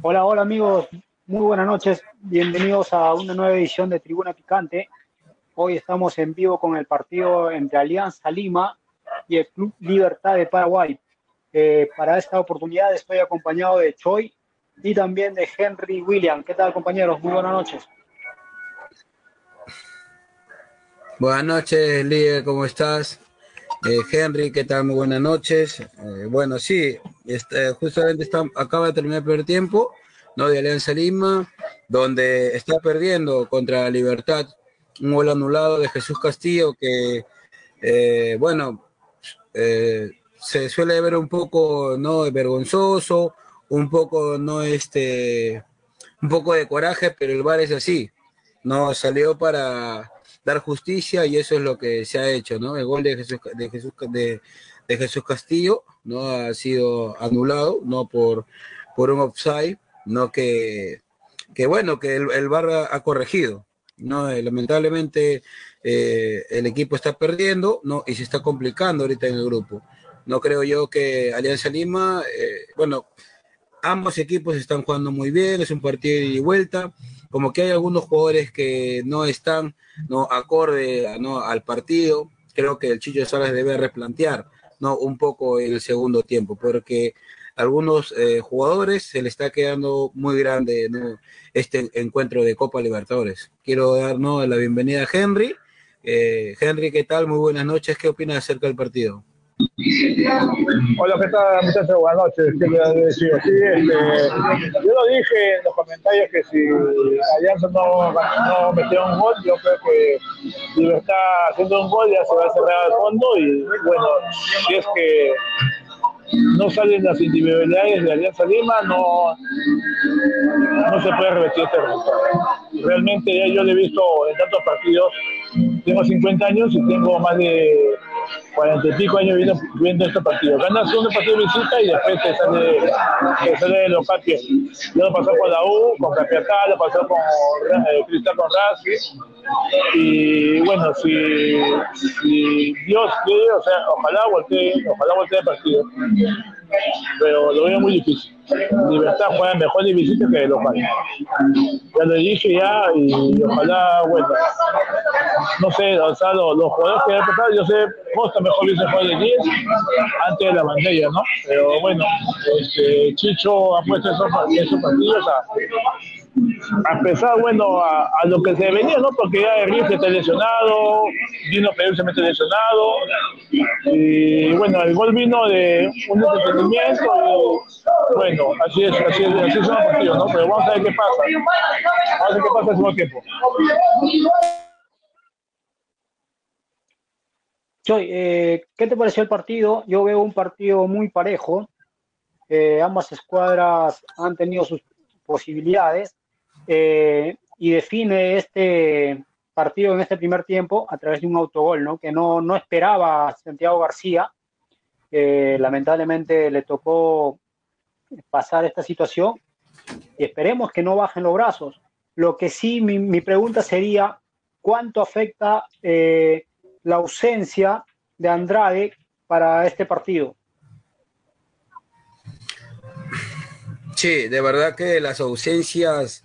Hola, hola amigos, muy buenas noches, bienvenidos a una nueva edición de Tribuna Picante. Hoy estamos en vivo con el partido entre Alianza Lima y el Club Libertad de Paraguay. Eh, para esta oportunidad estoy acompañado de Choi y también de Henry William. ¿Qué tal compañeros? Muy buenas noches. Buenas noches, líder, ¿cómo estás? Eh, Henry, ¿qué tal? Muy buenas noches. Eh, bueno, sí, este, justamente está, acaba de terminar el primer tiempo, ¿no? De Alianza Lima, donde está perdiendo contra Libertad un gol anulado de Jesús Castillo, que, eh, bueno, se suele ver un poco, ¿no? Vergonzoso, un poco, no este, un poco de coraje, pero el VAR es así, no salió para dar justicia y eso es lo que se ha hecho, ¿no? El gol de Jesús, de Jesús, de Jesús Castillo, ¿no? Ha sido anulado, no por, por un offside, no que, que bueno, que el, el ha corregido, ¿no? Eh, lamentablemente eh, el equipo está perdiendo, ¿no? Y se está complicando ahorita en el grupo. No creo yo que Alianza Lima, eh, bueno, ambos equipos están jugando muy bien, es un partido y vuelta, como que hay algunos jugadores que no están no acorde ¿no? al partido, creo que el Chicho Salas debe replantear no un poco en el segundo tiempo, porque algunos eh, jugadores se le está quedando muy grande ¿no? este encuentro de Copa Libertadores. Quiero dar ¿no? la bienvenida a Henry. Eh, Henry, ¿qué tal? Muy buenas noches. ¿Qué opinas acerca del partido? Hola, ¿qué tal, muchachos? Buenas noches. ¿Qué le decir? Sí, este, yo lo dije en los comentarios que si Alianza no, no metió un gol, yo creo que si lo está haciendo un gol ya se va a cerrar al fondo y bueno, si es que no salen las individualidades de Alianza Lima, no, no se puede revertir este resultado. Realmente ya yo lo he visto en tantos partidos, tengo 50 años y tengo más de 40 y pico años viendo, viendo estos partidos. Ganas un partido de visita y después te sale, sale de local que Ya lo pasó con la U, con Capiatá, lo pasó con eh, Cristal con Rasky. Y bueno, si, si Dios quiere, o sea, ojalá voltee, ojalá voltee el partido. Pero lo veo muy difícil. Libertad juega mejor de visita que de local. Ya lo dije ya y ojalá, bueno, no sé, o sea, los, los jugadores que han pasado, yo sé, Costa mejor dice jugar de 10 antes de la bandera, ¿no? Pero bueno, este, Chicho ha puesto esos, partidos a, a pesar, bueno, a, a, lo que se venía, ¿no? Porque ya Enrique está lesionado, vino Perú se mete lesionado, y bueno, el gol vino de un entretenimiento, bueno, así es, así es, así son los partidos, ¿no? Pero vamos a ver qué pasa, vamos a ver qué pasa en el segundo tiempo. Joy, eh, ¿qué te pareció el partido? Yo veo un partido muy parejo. Eh, ambas escuadras han tenido sus posibilidades eh, y define este partido en este primer tiempo a través de un autogol, ¿no? Que no, no esperaba Santiago García. lamentablemente le tocó pasar esta situación y esperemos que no bajen los brazos. Lo que sí, mi, mi pregunta sería, ¿cuánto afecta eh, la ausencia de Andrade para este partido? Sí, de verdad que las ausencias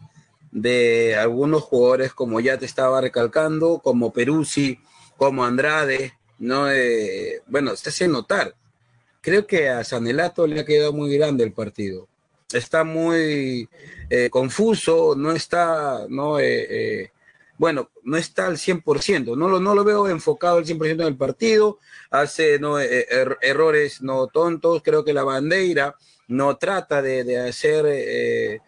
de algunos jugadores, como ya te estaba recalcando, como Peruzzi, como Andrade, no, eh, bueno, se hace notar. Creo que a Sanelato le ha quedado muy grande el partido. Está muy eh, confuso, no está, no, eh, bueno, no está al 100%, no lo, no lo veo enfocado al 100% en el partido, hace no, eh, er, errores no tontos, creo que la bandera no trata de, hacer, eh,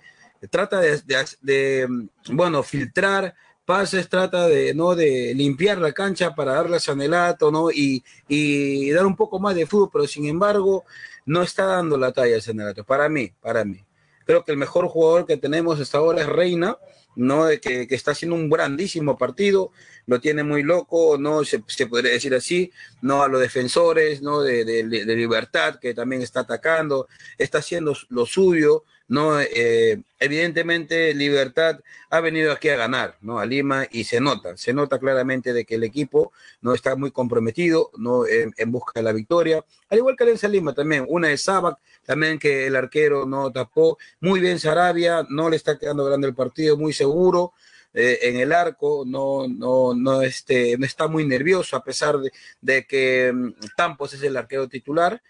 trata de, bueno, filtrar pases, trata de, ¿no? de limpiar la cancha para darle a Sanelato, ¿no? Y, y dar un poco más de fútbol, pero sin embargo no está dando la talla Sanelato, para mí, para mí. Creo que el mejor jugador que tenemos hasta ahora es Reina, ¿no? Que, que, está haciendo un grandísimo partido, lo tiene muy loco, ¿no? Se, se podría decir así, ¿no? A los defensores, ¿no? De, de, de, Libertad, que también está atacando, está haciendo lo suyo, ¿no? Eh, evidentemente, Libertad ha venido aquí a ganar, ¿no? A Lima y se nota, se nota claramente de que el equipo no está muy comprometido, ¿no? En, busca de la victoria, al igual que Alianza Lima también, una de Sabac, también que el arquero no tapó, muy bien Sarabia, no le está quedando grande el partido, muy seguro, eh, en el arco, no, no, no, este, no está muy nervioso, a pesar de, que um, Tampos es el arquero titular,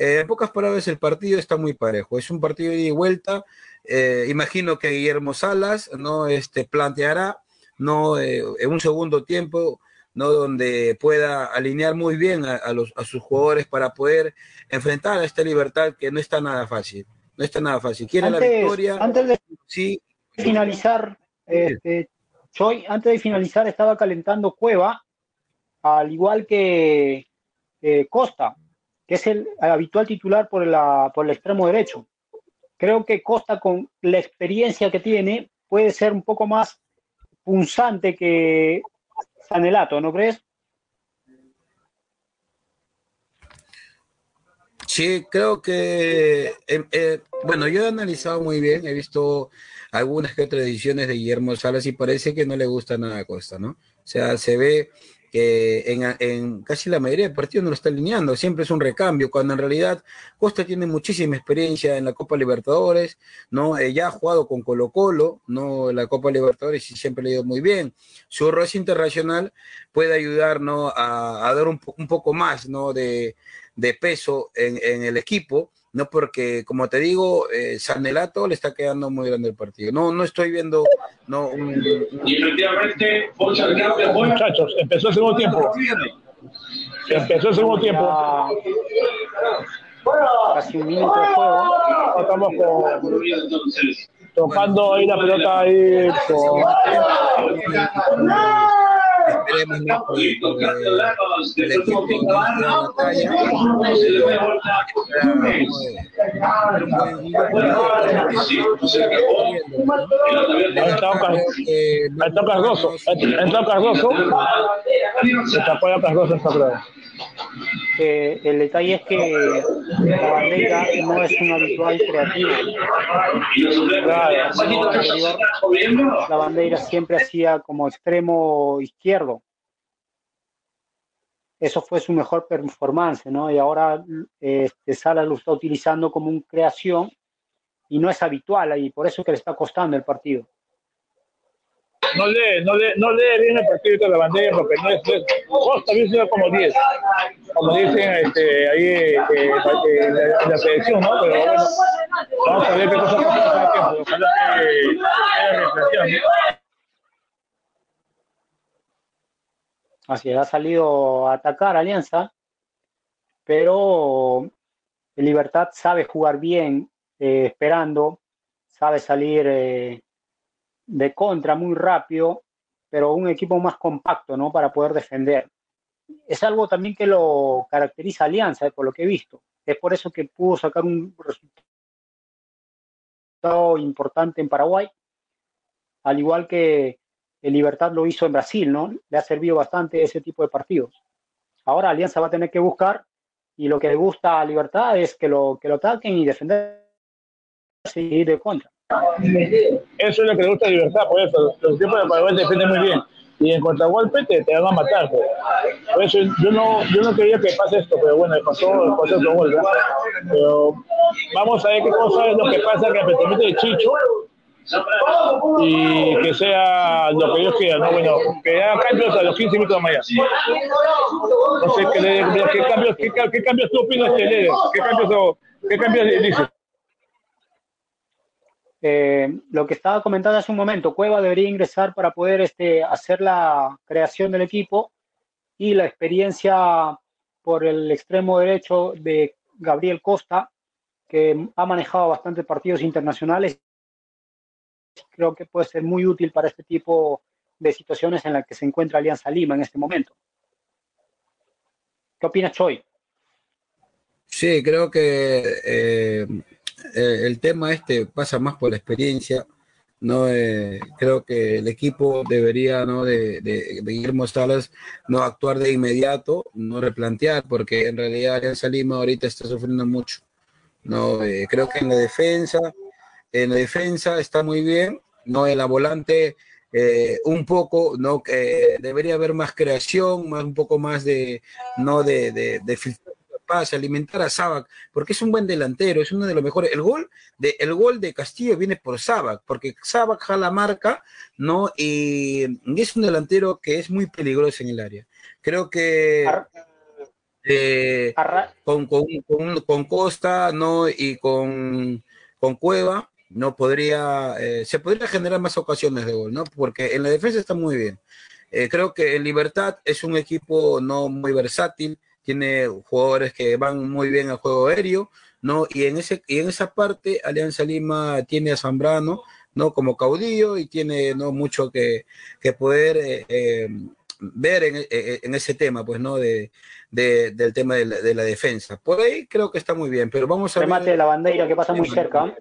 eh, en pocas palabras, el partido está muy parejo. Es un partido de ida y vuelta. Eh, imagino que Guillermo Salas no este, planteará no eh, en un segundo tiempo no donde pueda alinear muy bien a, a, los, a sus jugadores para poder enfrentar a esta libertad que no está nada fácil. No está nada fácil. Quiere antes, la victoria. Antes de sí. finalizar, este, Choi, antes de finalizar estaba calentando Cueva, al igual que eh, Costa que es el habitual titular por, la, por el extremo derecho. Creo que Costa, con la experiencia que tiene, puede ser un poco más punzante que Sanelato, ¿no crees? Sí, creo que, eh, eh, bueno, yo he analizado muy bien, he visto algunas que otras ediciones de Guillermo Salas y parece que no le gusta nada a Costa, ¿no? O sea, se ve que en, casi la mayoría de partidos no lo está alineando, siempre es un recambio, cuando en realidad Costa tiene muchísima experiencia en la Copa Libertadores, ¿no? Eh, ya ha jugado con Colo Colo, ¿no? La Copa Libertadores y siempre le ha ido muy bien. Su rol internacional puede ayudar, ¿no? A, dar un, poco más, ¿no? De, de peso en el equipo, no porque, como te digo, eh, Sanelato le está quedando muy grande el partido. No, no estoy viendo. No, un, y efectivamente, muchachos, empezó el segundo tiempo. Empezó el segundo tiempo. Casi un minuto de juego. Estamos con, tocando ahí la pelota ahí con esperemos no porque el equipo no batalla Cardoso, se tapó a Cardoso esta prueba. El detalle es que la bandera no es un habitual creativo. La bandera siempre hacía como extremo izquierdo. Eso fue su mejor performance, ¿no? Y ahora este, Sala lo está utilizando como un creación y no es habitual y por eso es que le está costando el partido no lee, no lee, no lee bien el partido de la bandera porque no es, es Costa había sido como 10, como dicen este, ahí eh, eh, en la, selección, ¿no? Pero vamos a ver qué cosa pasa en el tiempo, ojalá que. Así ha salido a atacar Alianza, pero Libertad sabe jugar bien, eh, esperando, sabe salir eh, de contra muy rápido, pero un equipo más compacto, ¿no? Para poder defender. Es algo también que lo caracteriza Alianza, ¿eh? por lo que he visto. Es por eso que pudo sacar un resultado importante en Paraguay, al igual que el Libertad lo hizo en Brasil, ¿no? Le ha servido bastante ese tipo de partidos. Ahora Alianza va a tener que buscar y lo que le gusta a Libertad es que lo, que lo ataquen y defender seguir de contra. Eso es lo que le gusta a Libertad, por eso los tiempos de Paraguay defienden muy bien. Y en contragolpe te, te van a matar. Pues. Por eso yo no, yo no quería que pase esto, pero bueno, pasó, pasó otro gol. ¿verdad? Pero vamos a ver qué cosa es lo que pasa que el pensamiento de Chicho y que sea lo que Dios quiera, ¿no? Bueno, que haga cambios a los 15 minutos de mañana. No sé qué, qué cambios, qué, qué cambios tú opinas ¿Qué cambios, qué cambios dices? Eh, lo que estaba comentando hace un momento, Cueva debería ingresar para poder este, hacer la creación del equipo y la experiencia por el extremo derecho de Gabriel Costa, que ha manejado bastantes partidos internacionales. Creo que puede ser muy útil para este tipo de situaciones en las que se encuentra Alianza Lima en este momento. ¿Qué opinas, Choi? Sí, creo que eh, eh, el tema este pasa más por la experiencia. No eh, creo que el equipo debería no de, de, Guillermo Salas no actuar de inmediato, no replantear, porque en realidad Alianza Lima ahorita está sufriendo mucho. No creo que en la defensa, en la defensa está muy bien, no en la volante un poco, no que debería haber más creación, más un poco más de no de, de, de pase, alimentar a Sabac, porque es un buen delantero, es uno de los mejores. El gol de, el gol de Castillo viene por Sabac, porque Sabac jala marca, ¿no? Y, es un delantero que es muy peligroso en el área. Creo que eh, con, con, con, Costa, ¿no? Y con, con Cueva, no podría, eh, se podría generar más ocasiones de gol, ¿no? Porque en la defensa está muy bien. Eh, creo que en Libertad es un equipo no muy versátil, tiene jugadores que van muy bien al juego aéreo, ¿no? Y en, ese, y en esa parte Alianza Lima tiene a Zambrano, ¿no? Como caudillo y tiene, ¿no? Mucho que, que poder eh, eh, ver en, eh, en, ese tema, pues, ¿no? De, de del tema de la, de la, defensa. Por ahí creo que está muy bien, pero vamos a Remate ver... de la bandera que pasa muy cerca.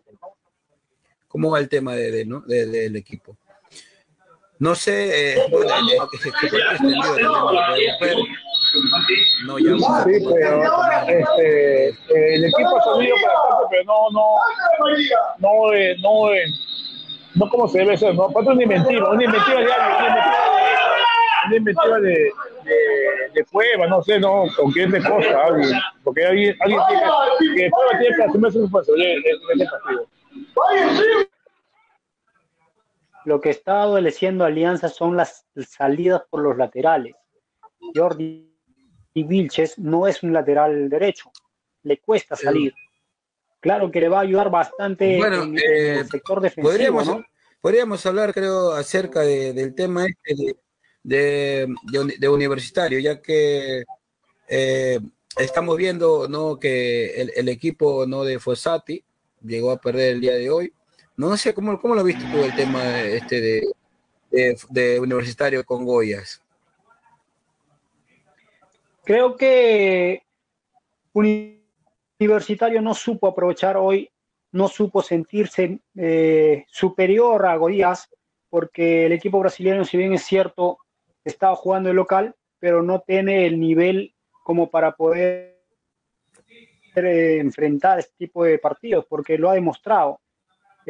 ¿Cómo va el tema de, de ¿no? de, del equipo? No sé, eh, bueno, no, ya sí, pero este, el equipo ha salido para pero no, no, no, eh, no, eh, no como se debe ser, no, aparte una inventiva, una inventiva de una inventiva de, de, de prueba, no sé, no, con quién de cosa, alguien, porque alguien, alguien tiene que, que prueba tiene que asumirse su responsabilidad en ese partido. Lo que está adoleciendo Alianza son las salidas por los laterales. Jordi y Vilches no es un lateral derecho, le cuesta salir. Claro que le va a ayudar bastante en, eh, el sector defensivo. Podríamos, ¿no? podríamos hablar, creo, acerca de, del tema este de, de, de, universitario, ya que eh, estamos viendo ¿no? que el, el, equipo ¿no? de Fossati llegó a perder el día de hoy. No sé cómo, cómo lo viste tú el tema este de, de, de universitario con Goyas. Creo que Universitario no supo aprovechar hoy, no supo sentirse eh, superior a Godías, porque el equipo brasileño, si bien es cierto, estaba jugando el local, pero no tiene el nivel como para poder eh, enfrentar este tipo de partidos, porque lo ha demostrado.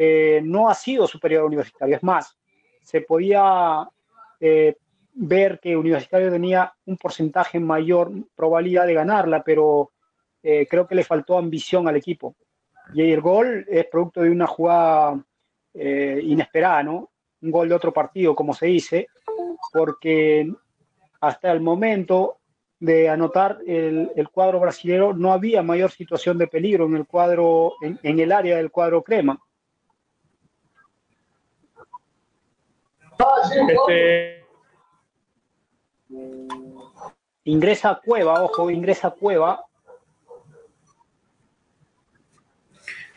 Eh, no ha sido superior a Universitario, es más, se podía eh, ver que Universitario tenía un porcentaje mayor probabilidad de ganarla, pero eh, creo que le faltó ambición al equipo. Y el gol es producto de una jugada inesperada, ¿no? Un gol de otro partido, como se dice, porque hasta el momento de anotar el, cuadro brasileño no había mayor situación de peligro en el cuadro, en el área del cuadro crema. Este, Ingresa a Cueva, ojo, ingresa a Cueva.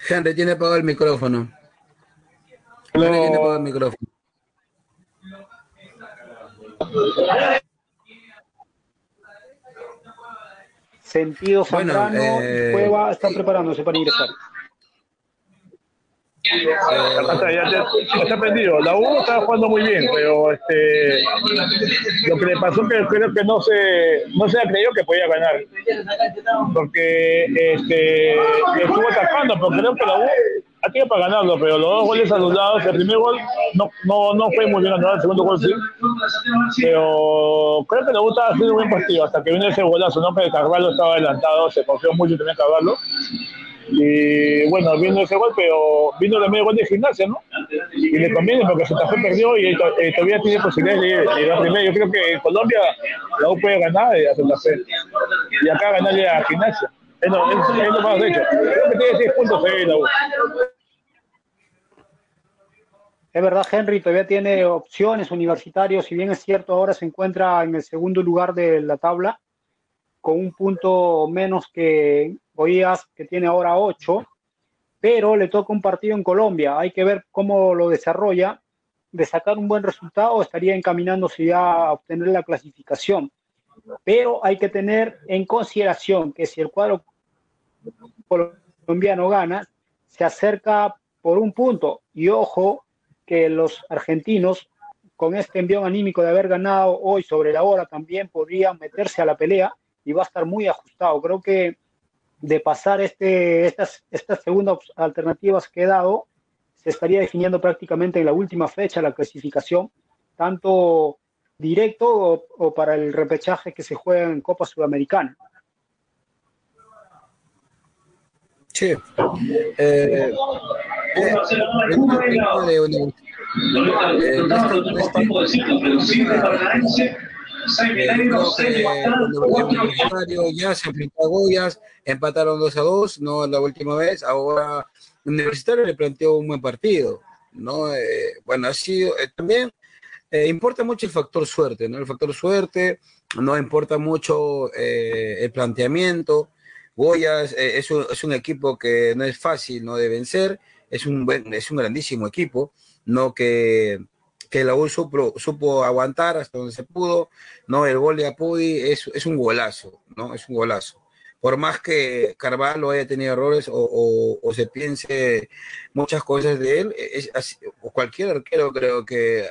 Henry tiene apagado el micrófono. No. Henry tiene apagado el micrófono. Sentido Bueno, Zambrano, eh, Cueva están preparándose para ingresar. Ya está prendido. La U estaba jugando muy bien, pero este, lo que le pasó que creo que no se, no se ha creído que podía ganar. Porque este, estuvo atacando, pero creo que la U ha tenido para ganarlo, pero los dos goles anulados, el primer gol no, no, no fue muy bien anulado, el segundo gol sí. Pero creo que la U estaba haciendo un buen partido hasta que vino ese golazo, ¿no? Que Carvalho estaba adelantado, se confió mucho también Carvalho. Y bueno, vino ese gol, pero vino el medio gol de gimnasia, ¿no? Y le conviene porque Santa Fe perdió y, y todavía tiene posibilidades de llegar primero. Yo creo que en Colombia la U puede ganar a Santa Fe. Y acá ganarle a gimnasia. Es lo, es, es lo más hecho. Creo que tiene 6 puntos ahí la U. es verdad, Henry todavía tiene opciones universitarios, si bien es cierto, ahora se encuentra en el segundo lugar de la tabla, con un punto menos que Goiás, que tiene ahora ocho, pero le toca un partido en Colombia. Hay que ver cómo lo desarrolla. De sacar un buen resultado, estaría encaminándose ya a obtener la clasificación. Pero hay que tener en consideración que si el cuadro colombiano gana, se acerca por un punto. Y ojo que los argentinos, con este envión anímico de haber ganado hoy sobre la hora, también podrían meterse a la pelea y va a estar muy ajustado. Creo que de pasar este, estas, estas segundas alternativas que he dado, se estaría definiendo prácticamente en la última fecha la clasificación, tanto directo o, para el repechaje que se juega en Copa Sudamericana. Sí. Eh, ya se enfrentó a Goyas, empataron 2 a 2, no la última vez, ahora Universitario le planteó un buen partido, ¿no? Eh, bueno, ha sido, eh, también eh, importa mucho el factor suerte, ¿no? El factor suerte, no importa mucho el planteamiento, Goyas es un, es, un, equipo que no es fácil, ¿no? De vencer, es un, es un grandísimo equipo, ¿no? Que que la U supo, aguantar hasta donde se pudo, ¿no? El gol de Apudi es, es un golazo, ¿no? Es un golazo. Por más que Carvalho haya tenido errores o, o, se piense muchas cosas de él, es, o cualquier arquero creo que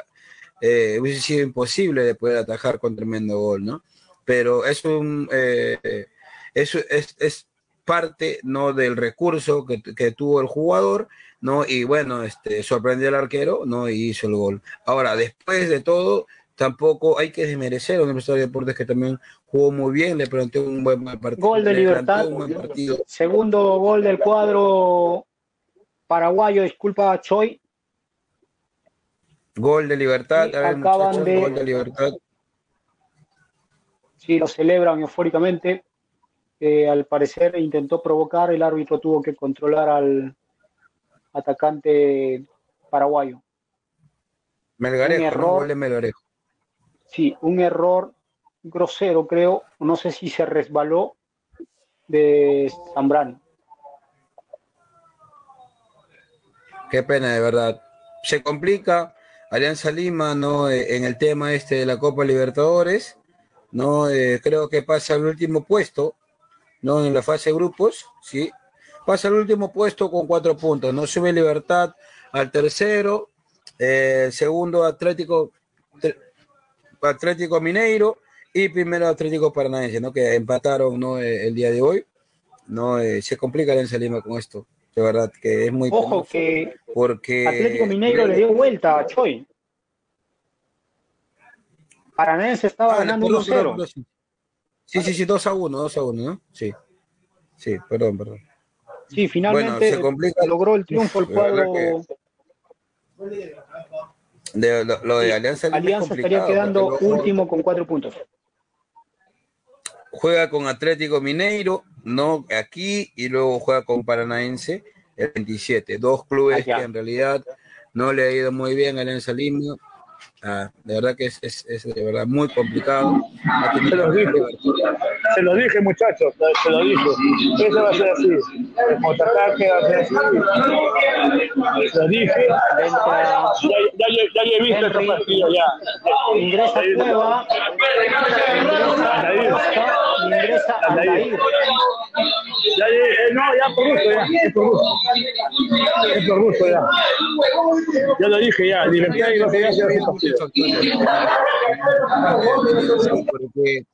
eh, hubiese sido imposible de poder atajar con tremendo gol, ¿no? Pero es un... Eh, es, es, parte no del recurso que, que, tuvo el jugador ¿no? Y bueno, este, sorprendió al arquero, ¿no? Y hizo el gol. Ahora, después de todo, tampoco hay que desmerecer a la Universidad de Deportes que también jugó muy bien, le planteó un buen partido. Gol de Libertad, segundo gol del cuadro paraguayo, disculpa Choi. Gol de Libertad, acaban de... gol de Libertad. Sí, lo celebran eufóricamente. Eh, al parecer intentó provocar, el árbitro tuvo que controlar al, atacante paraguayo. Melgarejo, un error, Melgarejo. Sí, un error grosero, creo. No sé si se resbaló de Zambrano. Qué pena, de verdad. Se complica Alianza Lima, ¿no? Eh, en el tema este de la Copa Libertadores, ¿no? Eh, creo que pasa al último puesto, ¿no? En la fase de grupos, ¿sí? Pasa al último puesto con cuatro puntos. No sube Libertad al tercero, eh, segundo Atlético, Atlético Mineiro y primero Atlético Paranaense, ¿no? Que empataron ¿no? Eh, el día de hoy. No eh, se complica el Lima con esto. De verdad que es muy Ojo que porque Atlético Mineiro le dio vuelta a Choi. Paranaense estaba ah, ganando 1-0. Sí, sí, sí, 2 a 1, 2 a 1, ¿no? Sí. Sí, perdón, perdón. Sí, finalmente logró el triunfo el cuadro. De, lo, de Alianza, Alianza estaría quedando último con cuatro puntos. Juega con Atlético Mineiro, no aquí, y luego juega con Paranaense el 27. Dos clubes que en realidad no le ha ido muy bien a Alianza Lima Ah, de verdad que es, es, es, de verdad muy complicado. Se los dije, se lo dije muchachos, se lo dije. Eso va a ser así. El contraataque va a ser así. Se lo dije. Ya, ya, ya, ya he visto este partido ya. Ingresa Cueva. Ingresa Aldair. Ya, eh, no, ya por gusto, ya. Es por gusto. Es por gusto, ya. Ya lo dije, ya. Libertad y no quería hacer porque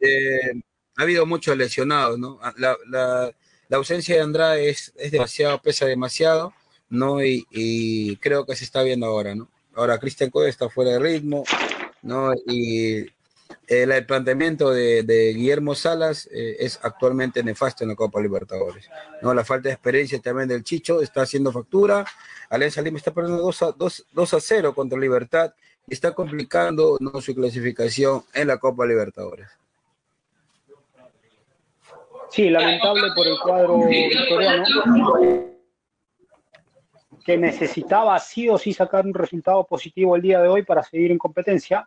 eh, ha habido muchos lesionados, ¿no? Ah, la, la, la, ausencia de Andrade es, es demasiado, pesa demasiado, ¿no? Y, y, creo que se está viendo ahora, ¿no? Ahora Cristian Code está fuera de ritmo, ¿no? Y el planteamiento de, de Guillermo Salas eh, es actualmente nefasto en la Copa Libertadores. ¿no? La falta de experiencia también del Chicho está haciendo factura. Alianza Lima está perdiendo 2 a, 2, 2 a 0 contra Libertad está complicando ¿no? su clasificación en la Copa Libertadores. Sí, lamentable por el cuadro victoriano. que necesitaba sí o sí sacar un resultado positivo el día de hoy para seguir en competencia.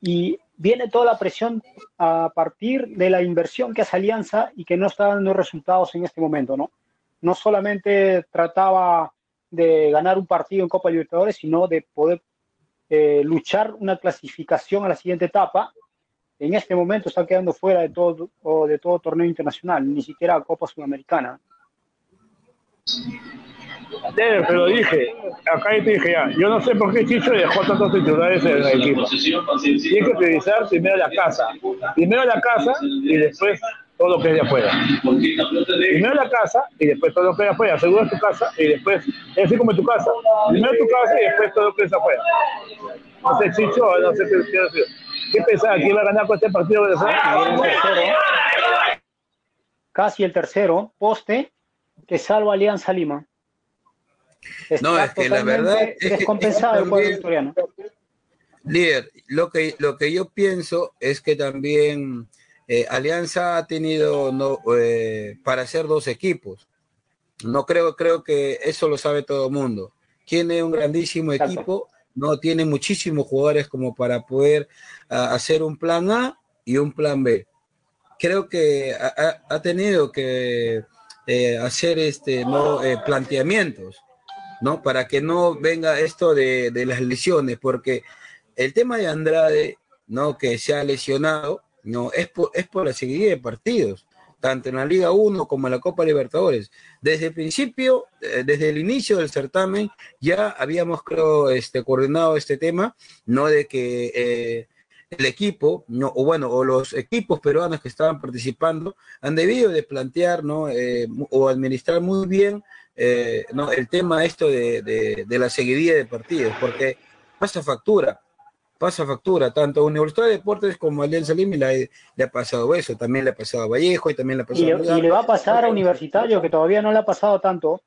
Y viene toda la presión a partir de la inversión que hace Alianza y que no está dando resultados en este momento, ¿no? No solamente trataba de ganar un partido en Copa Libertadores, sino de poder eh, luchar una clasificación a la siguiente etapa. En este momento está quedando fuera de todo, de todo torneo internacional, ni siquiera Copa Sudamericana. pero dije, acá te dije ya, yo no sé por qué Chicho dejó tantos titulares en el equipo. Tiene que priorizar primero la casa, primero la casa y después todo lo que es de afuera. Primero la casa y después todo lo que es de afuera. Asegura tu casa y después, es así como tu casa. Primero tu casa y después todo lo que es de afuera. No sé, Chicho, no sé qué decir. ¿Qué pensaba? ¿Quién va a ganar con este partido de Casi el tercero, poste, que salva Alianza Lima. no, es que la verdad es descompensado el juego victoriano. Líder, lo que, lo que yo pienso es que también eh, Alianza ha tenido no, eh, para hacer dos equipos. No creo, creo que eso lo sabe todo el mundo. Tiene un grandísimo equipo, no tiene muchísimos jugadores como para poder hacer un plan A y un plan B. Creo que ha, tenido que eh, hacer este no planteamientos, ¿no? Para que no venga esto de, de las lesiones, porque el tema de Andrade, ¿no? Que se ha lesionado, no, es por, es por la seguidilla de partidos, tanto en la Liga 1 como en la Copa Libertadores. Desde el principio, eh, desde el inicio del certamen, ya habíamos, este, coordinado este tema, no de que eh, el equipo, no, o bueno, o los equipos peruanos que estaban participando han debido de plantear, ¿no? Eh, o administrar muy bien, ¿no? El tema esto de, de, de la seguidilla de partidos, porque pasa factura pasa factura, tanto a Universidad de Deportes como a Alianza Lima le, le, ha pasado eso, también le ha pasado a Vallejo y también le ha pasado y, a... Y le va a pasar a Universitario, que todavía no le ha pasado tanto.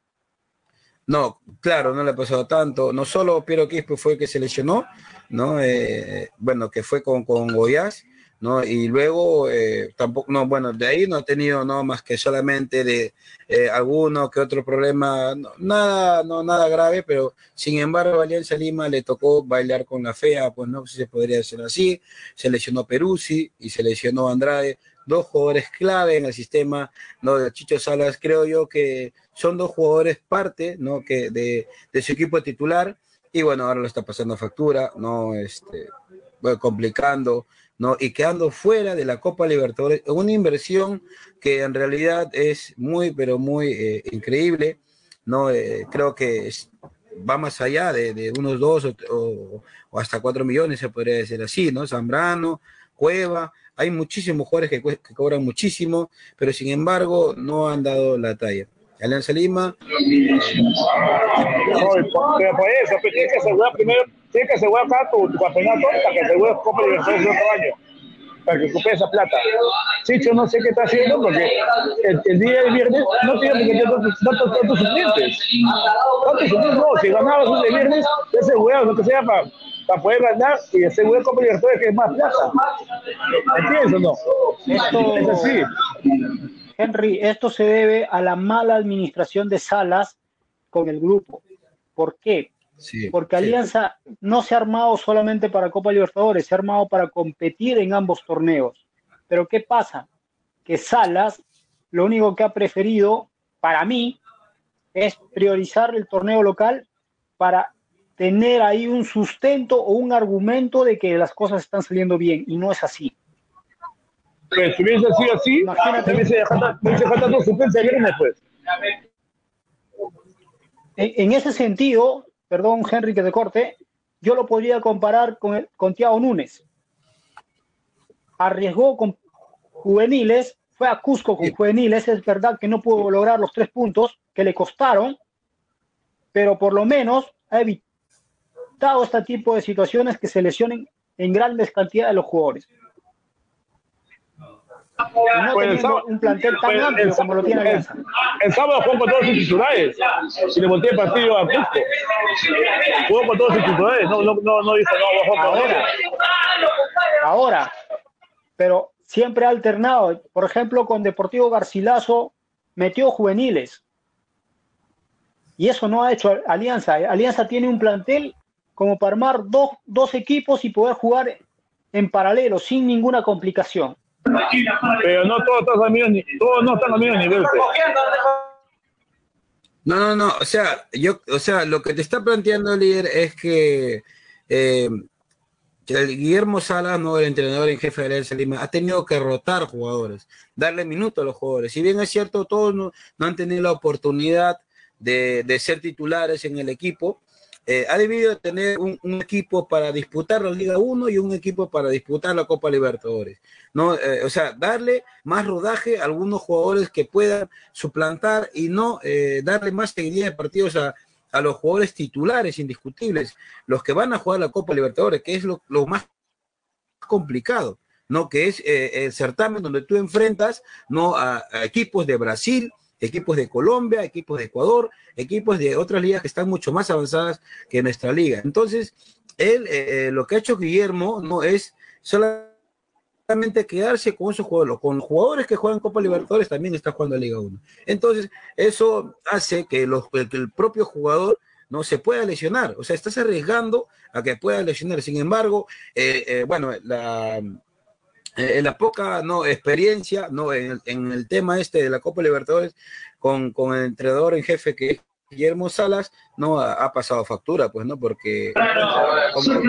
No, claro, no le ha pasado tanto. No solo Piero Quispe fue el que se lesionó, ¿no? Eh, bueno, que fue con, con Goiás, ¿no? Y luego eh, tampoco, no, bueno, de ahí no ha tenido no más que solamente de eh, alguno que otro problema, nada, no, nada grave, pero sin embargo Alianza Lima le tocó bailar con la fea, pues no si se podría decir así, se lesionó Peruzzi y se lesionó Andrade, dos jugadores clave en el sistema, ¿no? De Chicho Salas, creo yo que son dos jugadores parte, ¿no? Que de, de su equipo titular, y bueno, ahora lo está pasando factura, ¿no? Este, complicando, ¿no? Y quedando fuera de la Copa Libertadores, una inversión que en realidad es muy, pero muy eh, increíble, ¿no? Eh, creo que va más allá de, unos dos o, hasta cuatro millones, se podría decir así, ¿no? Zambrano, Cueva, hay muchísimos jugadores que cobran muchísimo, pero sin embargo no han dado la talla. Alianza Lima. No, pero por eso, pues, tienes que asegurar primero, tienes que asegurar acá tu, tu campeonato para que asegures Copa Libertadores de otro año, para que ocupe esa plata. Chicho no sé qué está haciendo porque el, el día del viernes no tiene por qué tener tantos, tantos suplentes. ¿Cuántos suplentes? No, si ganabas un de viernes, te aseguras lo que sea para para poder ganar y asegurar Copa Libertadores que es más plata. ¿Entiendes o no? Esto, es así. Henry, esto se debe a la mala administración de Salas con el grupo. ¿Por qué? Porque Alianza no se ha armado solamente para Copa Libertadores, se ha armado para competir en ambos torneos. Pero ¿qué pasa? Que Salas lo único que ha preferido, para mí, es priorizar el torneo local para tener ahí un sustento o un argumento de que las cosas están saliendo bien, y no es así. Pues si hubiese sido así, me hubiese dejado suplente viernes, pues. En, en, ese sentido, perdón, Henry, que te corte, yo lo podría comparar con, el, con Núñez. Arriesgó con juveniles, fue a Cusco con juveniles, es verdad que no pudo lograr los tres puntos que le costaron, pero por lo menos ha evitado este tipo de situaciones que se lesionen en grandes cantidades de los jugadores. No pues sábado, un plantel tan amplio el, como lo tiene Alianza. El, el sábado jugó con todos sus titulares y le volteé el partido a Cusco. Jugó con todos sus titulares, no, no, no, no dice no, bajó ahora. Ahora, pero siempre ha alternado. Por ejemplo, con Deportivo Garcilaso metió juveniles. Y eso no ha hecho Alianza. Alianza tiene un plantel como para armar dos, dos equipos y poder jugar en paralelo sin ninguna complicación. Pero no todos están al mismo, todos no están al mismo nivel. pues. No, no, no, o sea, yo, o sea, lo que te está planteando el líder es que, eh, Guillermo Salas, no el entrenador en jefe de la Alianza Lima, ha tenido que rotar jugadores, darle minutos a los jugadores. Si bien es cierto, todos no, no han tenido la oportunidad de, de ser titulares en el equipo, eh, ha debido tener un, un, equipo para disputar la Liga 1 y un equipo para disputar la Copa Libertadores. ¿no? Eh, o sea, darle más rodaje a algunos jugadores que puedan suplantar y no eh, darle más seguridad de partidos a, a, los jugadores titulares indiscutibles, los que van a jugar la Copa Libertadores, que es lo, lo más complicado. ¿no? que es el certamen donde tú enfrentas ¿no? a, a equipos de Brasil, equipos de Colombia, equipos de Ecuador, equipos de otras ligas que están mucho más avanzadas que nuestra liga. Entonces, él, eh, lo que ha hecho Guillermo no es solamente quedarse con esos jugadores, con jugadores que juegan Copa Libertadores también está jugando Liga 1. Entonces, eso hace que, el propio jugador no se pueda lesionar, o sea, estás arriesgando a que pueda lesionar. Sin embargo, eh, eh, bueno, la, eh, la poca no experiencia no en el, en el, tema este de la Copa Libertadores con, con el entrenador en jefe que es Guillermo Salas no ha, ha pasado factura pues no porque como...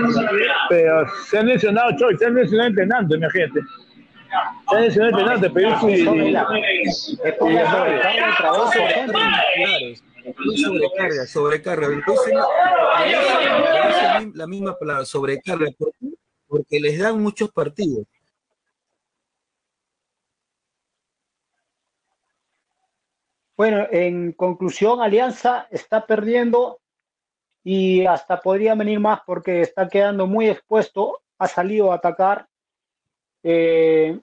pero se han lesionado Choy, se han lesionado entrenando imagínate. Se han lesionado entrenando pero sí sobrecarga. Sobrecarga entonces la misma palabra sobrecarga. Porque les dan muchos partidos Bueno, en conclusión, Alianza está perdiendo y hasta podría venir más porque está quedando muy expuesto, ha salido a atacar, eh,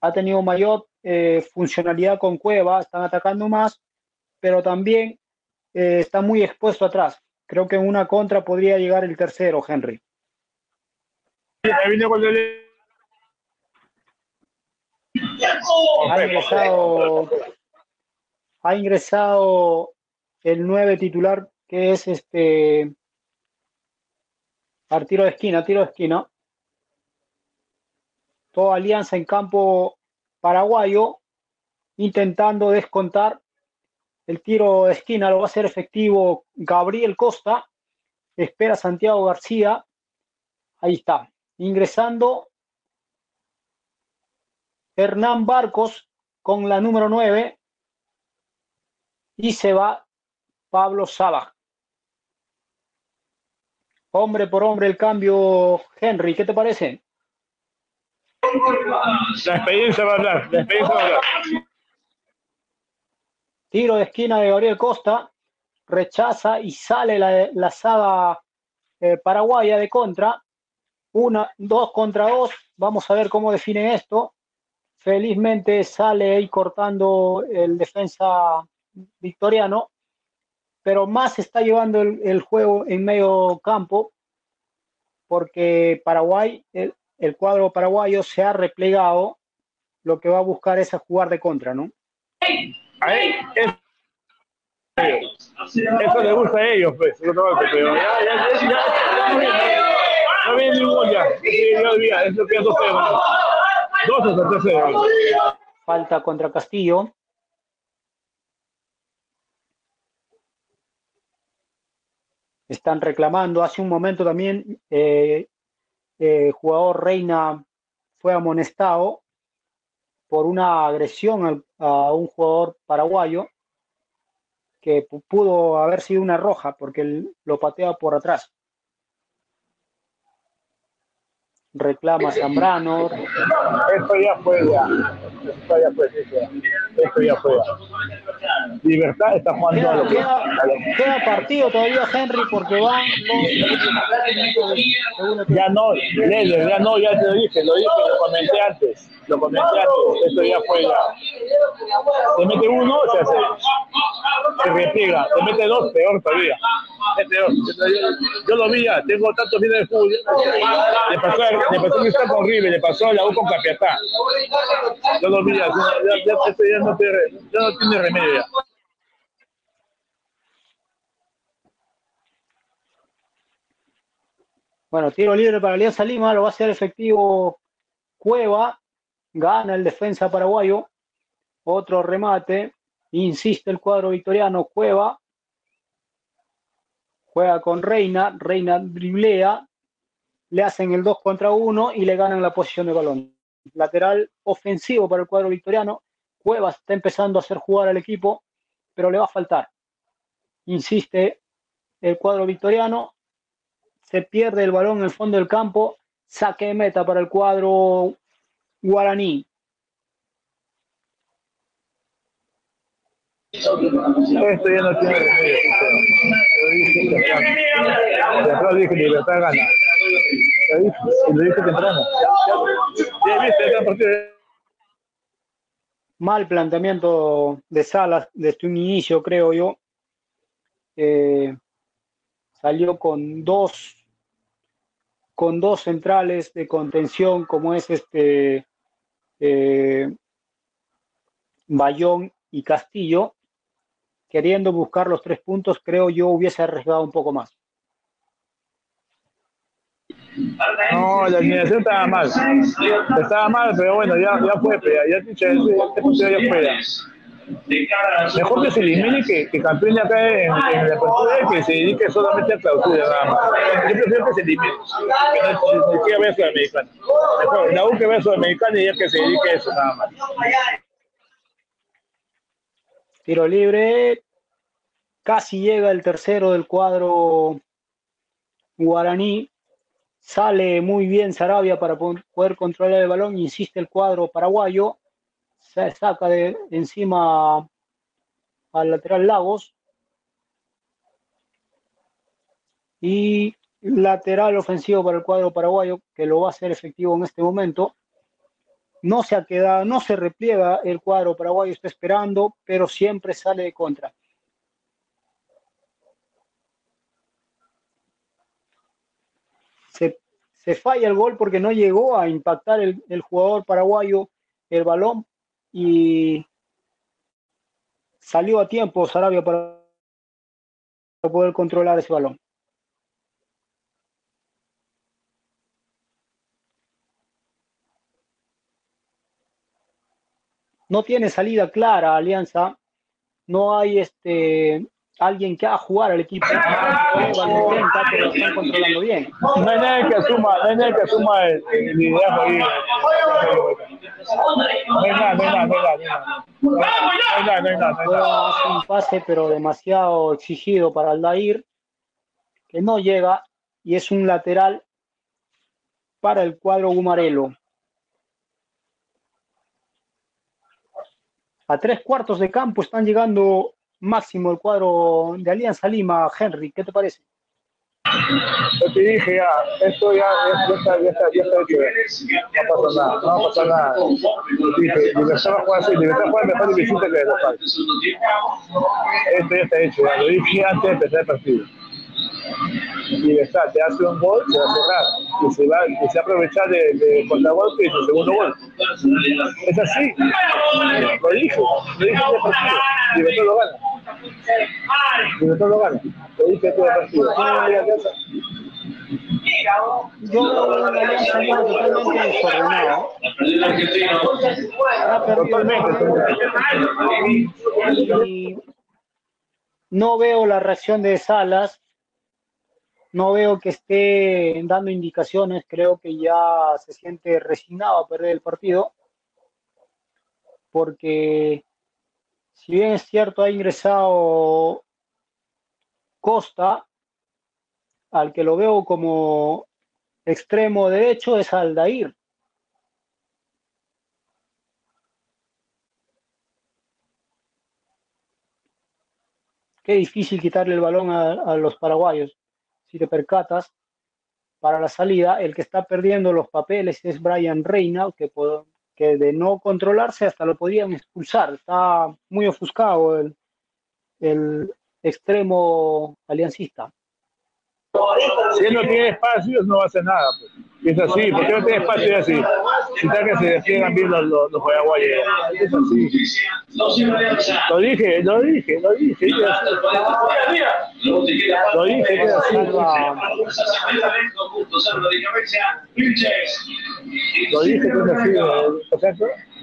ha tenido mayor eh, funcionalidad con Cueva, están atacando más, pero también eh, está muy expuesto atrás. Creo que en una contra podría llegar el tercero, Henry. Ha ingresado ha ingresado el 9 titular, que es este al tiro de esquina, tiro de esquina. Toda alianza en campo paraguayo, intentando descontar. El tiro de esquina lo va a hacer efectivo Gabriel Costa. Espera Santiago García. Ahí está. Ingresando Hernán Barcos con la número 9 y se va Pablo Saba. Hombre por hombre el cambio, Henry, ¿qué te parece? La experiencia va a hablar, la experiencia va a hablar. Tiro de esquina de Gabriel Costa, rechaza y sale la, la saga eh, paraguaya de contra. Una, dos contra dos. Vamos a ver cómo define esto. Felizmente sale ahí cortando el defensa victoriano, pero más está llevando el, el, juego en medio campo porque Paraguay, el, el, cuadro paraguayo se ha replegado, lo que va a buscar es a jugar de contra, ¿no? Ahí, es, eso le gusta a ellos, pues, pero ya, ya, ya, ya, no viene ningún ya, ya olvida, es lo que es 2-0, 2 0 Falta contra Castillo. Están reclamando. Hace un momento también eh, eh, jugador Reina fue amonestado por una agresión a, un jugador paraguayo que pudo haber sido una roja porque lo patea por atrás. Reclama Zambrano. Esto ya fue ya. Esto ya fue, esto ya fue. Libertad está jugando queda, a lo que, queda, a lo... queda, partido todavía Henry porque van los ya no, Lele, ya no, ya te lo dije, lo dije, lo comenté antes, lo comenté antes, esto ya fue ya. Te mete uno, se hace, se repliega, te mete dos, peor todavía yo lo vi, tengo tantos días de fútbol. Le pasó, le pasó un con River, le pasó a la U con Capiatá. Yo lo vi, ya, ya, ya, no, tiene remedio. Bueno, tiro libre para Alianza Lima, lo va a hacer efectivo Cueva, gana el defensa paraguayo, otro remate, insiste el cuadro victoriano, Cueva, juega con Reina, Reina driblea, le hacen el 2 contra 1 y le ganan la posición de balón. Lateral ofensivo para el cuadro victoriano, Cueva está empezando a hacer jugar al equipo, pero le va a faltar. Insiste el cuadro victoriano, se pierde el balón en el fondo del campo, saque de meta para el cuadro guaraní. Mal planteamiento de Salas desde un inicio, creo yo. Eh, salió con dos con dos centrales de contención como es este eh, Bayón y Castillo, queriendo buscar los tres puntos, creo yo hubiese arriesgado un poco más. No, la alineación estaba mal. Estaba mal, pero bueno, ya, ya fue, ya, ya, ya. Mejor que se elimine que, que campeone acá en, en la apertura que se dedique solamente a clausura nada más. Yo prefiero que se elimine, que no que vaya a Sudamericana. Mejor, la U que vaya a Sudamericana y ya que se dedique a eso nada más. Tiro libre, casi llega el tercero del cuadro guaraní. Sale muy bien Sarabia para poder controlar el balón, insiste el cuadro paraguayo se saca de encima al lateral Lagos. Y lateral ofensivo para el cuadro paraguayo, que lo va a hacer efectivo en este momento. No se ha quedado, no se repliega el cuadro paraguayo, está esperando, pero siempre sale de contra. Se, se falla el gol porque no llegó a impactar el, el jugador paraguayo el balón y salió a tiempo Sarabia para poder controlar ese balón. No tiene salida clara Alianza, no hay este alguien que haga jugar al equipo. Intenta, pero lo están controlando bien. No hay nadie que asuma, no hay nadie que asuma el, liderazgo ahí. No hay nada, no hay nada, no hay nada. No hay nada, no hay nada. No hay nada. Hace un pase, pero demasiado exigido para Aldair, que no llega, y es un lateral para el cuadro Gumarelo. A tres cuartos de campo están llegando máximo el cuadro de Alianza Lima. Henry, ¿qué te parece? Yo te dije ya, esto ya, ya, está, ya está, ya está. No pasa nada, no va a pasar nada. Dije, Libertad va a jugar así, Libertad juega mejor de visita que de local. Esto ya está hecho, ya lo dije antes de empezar el partido. Libertad te hace un gol, se va a cerrar, y se va, y se va a aprovechar de, de contragolpe y su segundo gol. Es así. Lo dije, lo dije el partido. Libertad lo gana. Libertad lo gana. Lo dije todo el partido. Yo veo una Alianza totalmente desordenada. Perdido y no veo la reacción de Salas, no veo que esté dando indicaciones, creo que ya se siente resignado a perder el partido, porque si bien es cierto ha ingresado Costa, al que lo veo como extremo derecho es Aldair. Qué difícil quitarle el balón a, a los paraguayos. Si te percatas, para la salida, el que está perdiendo los papeles es Brian Reina, que, de no controlarse hasta lo podrían expulsar. Está muy ofuscado el, el extremo aliancista. Si él no tiene espacios, no hacer nada. Pues. Es así, porque no tiene espacio así. Si está que se despliegan bien los, los, los paraguayos. Es así. Lo dije, lo dije, lo dije. es así. Lo dije que así. Lo dije que es así.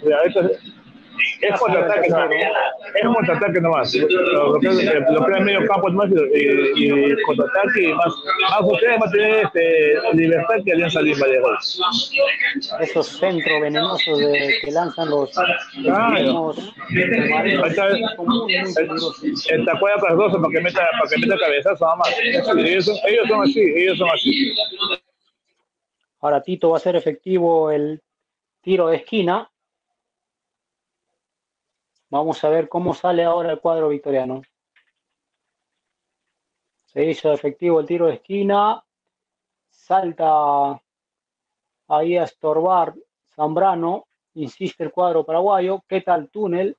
¿no? es contraataque, no, es contraataque nomás. Lo que, lo que es medio campo nomás y, y contraataque y más, más ustedes van a tener este, libertad que Alianza Lima de gol. Esos centros venenosos de, que lanzan los claro. El tacuaya para dos para que meta, para que meta cabezazo nada más. Ellos son, ellos son así, ellos son así. Ahora Tito va a ser efectivo el tiro de esquina Vamos a ver cómo sale ahora el cuadro victoriano. Se hizo efectivo el tiro de esquina. Salta ahí a estorbar Zambrano. Insiste el cuadro paraguayo. ¿Qué tal túnel?